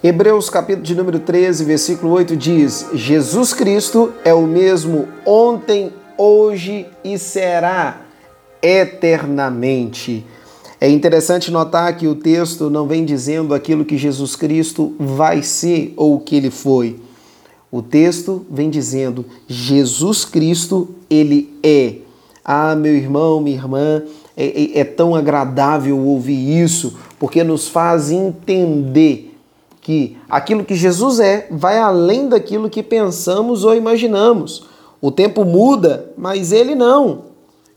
Hebreus capítulo de número 13, versículo 8 diz: Jesus Cristo é o mesmo ontem, hoje e será eternamente. É interessante notar que o texto não vem dizendo aquilo que Jesus Cristo vai ser ou o que ele foi. O texto vem dizendo: Jesus Cristo, ele é. Ah, meu irmão, minha irmã, é, é, é tão agradável ouvir isso, porque nos faz entender que aquilo que Jesus é vai além daquilo que pensamos ou imaginamos. O tempo muda, mas ele não.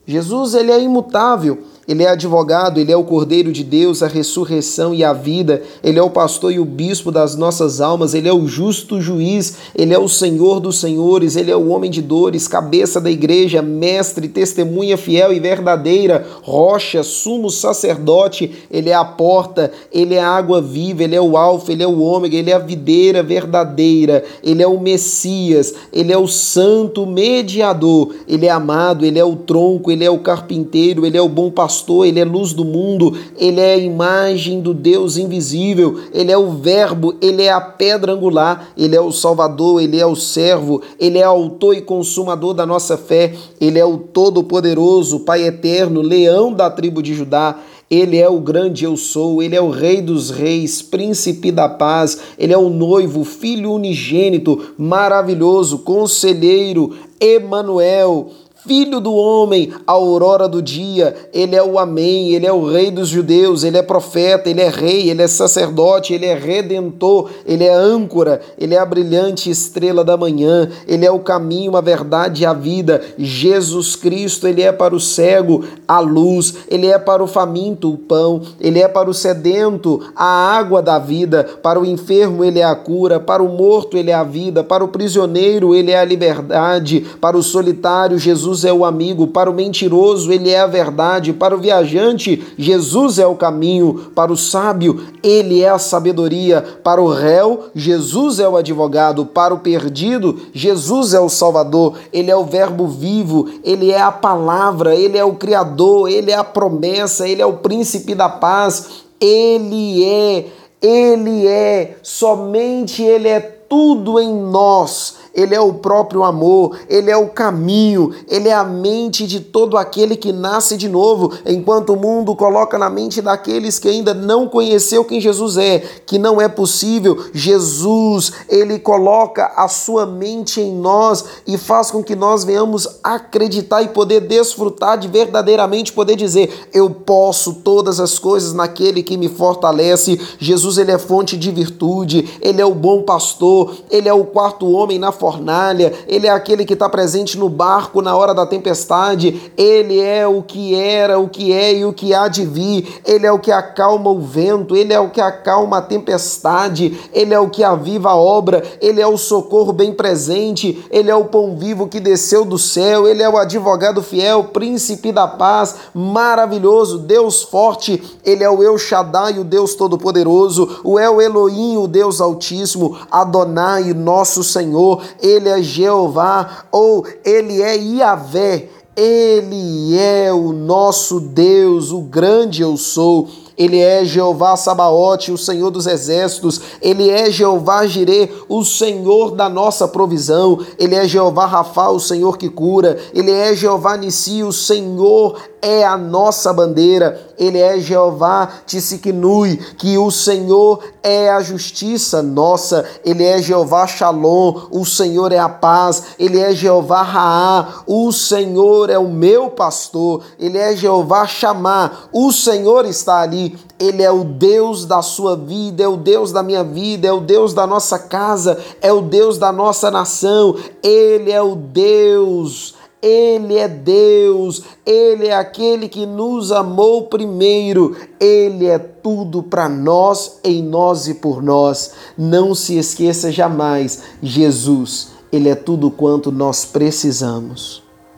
Jesus ele é imutável. Ele é advogado, ele é o Cordeiro de Deus, a ressurreição e a vida. Ele é o pastor e o bispo das nossas almas. Ele é o justo juiz. Ele é o Senhor dos senhores. Ele é o homem de dores, cabeça da igreja, mestre, testemunha fiel e verdadeira, rocha, sumo sacerdote. Ele é a porta. Ele é a água viva. Ele é o Alfa. Ele é o Ômega. Ele é a videira verdadeira. Ele é o Messias. Ele é o Santo Mediador. Ele é amado. Ele é o tronco. Ele é o carpinteiro. Ele é o bom pastor pastor, ele é luz do mundo, ele é a imagem do Deus invisível, ele é o Verbo, ele é a pedra angular, ele é o Salvador, ele é o servo, ele é autor e consumador da nossa fé, ele é o Todo-Poderoso, Pai eterno, leão da tribo de Judá. Ele é o grande eu sou, ele é o Rei dos Reis, Príncipe da Paz, ele é o noivo, Filho unigênito, maravilhoso, conselheiro, Emanuel, Filho do homem, aurora do dia, ele é o Amém, ele é o Rei dos judeus, ele é profeta, ele é rei, ele é sacerdote, ele é redentor, ele é âncora, ele é a brilhante estrela da manhã, ele é o caminho, a verdade e a vida. Jesus Cristo, ele é para o cego a luz, ele é para o faminto o pão, ele é para o sedento a água da vida, para o enfermo ele é a cura, para o morto ele é a vida, para o prisioneiro ele é a liberdade, para o solitário Jesus Jesus é o amigo, para o mentiroso, ele é a verdade, para o viajante, Jesus é o caminho, para o sábio, ele é a sabedoria, para o réu, Jesus é o advogado, para o perdido, Jesus é o salvador, ele é o verbo vivo, ele é a palavra, ele é o criador, ele é a promessa, ele é o príncipe da paz, ele é, ele é, somente ele é tudo em nós ele é o próprio amor, ele é o caminho, ele é a mente de todo aquele que nasce de novo, enquanto o mundo coloca na mente daqueles que ainda não conheceu quem Jesus é, que não é possível. Jesus, ele coloca a sua mente em nós e faz com que nós venhamos acreditar e poder desfrutar de verdadeiramente poder dizer: eu posso todas as coisas naquele que me fortalece. Jesus, ele é fonte de virtude, ele é o bom pastor, ele é o quarto homem na fornalha, ele é aquele que está presente no barco na hora da tempestade, ele é o que era, o que é e o que há de vir, ele é o que acalma o vento, ele é o que acalma a tempestade, ele é o que aviva a obra, ele é o socorro bem presente, ele é o pão vivo que desceu do céu, ele é o advogado fiel, príncipe da paz, maravilhoso, Deus forte, ele é o El Shaddai, o Deus todo-poderoso, o El Elohim, o Deus altíssimo, Adonai, nosso Senhor, ele é Jeová ou ele é Iavé. Ele é o nosso Deus, o grande eu sou. Ele é Jeová Sabaote, o Senhor dos exércitos. Ele é Jeová Jirê, o Senhor da nossa provisão. Ele é Jeová Rafa, o Senhor que cura. Ele é Jeová Nissi, o Senhor é a nossa bandeira, ele é Jeová Tissiknui, que o Senhor é a justiça nossa, ele é Jeová Shalom, o Senhor é a paz, ele é Jeová Raá, o Senhor é o meu pastor, ele é Jeová Chamá, o Senhor está ali, ele é o Deus da sua vida, é o Deus da minha vida, é o Deus da nossa casa, é o Deus da nossa nação, ele é o Deus ele é Deus, Ele é aquele que nos amou primeiro, Ele é tudo para nós, em nós e por nós. Não se esqueça jamais, Jesus, Ele é tudo quanto nós precisamos.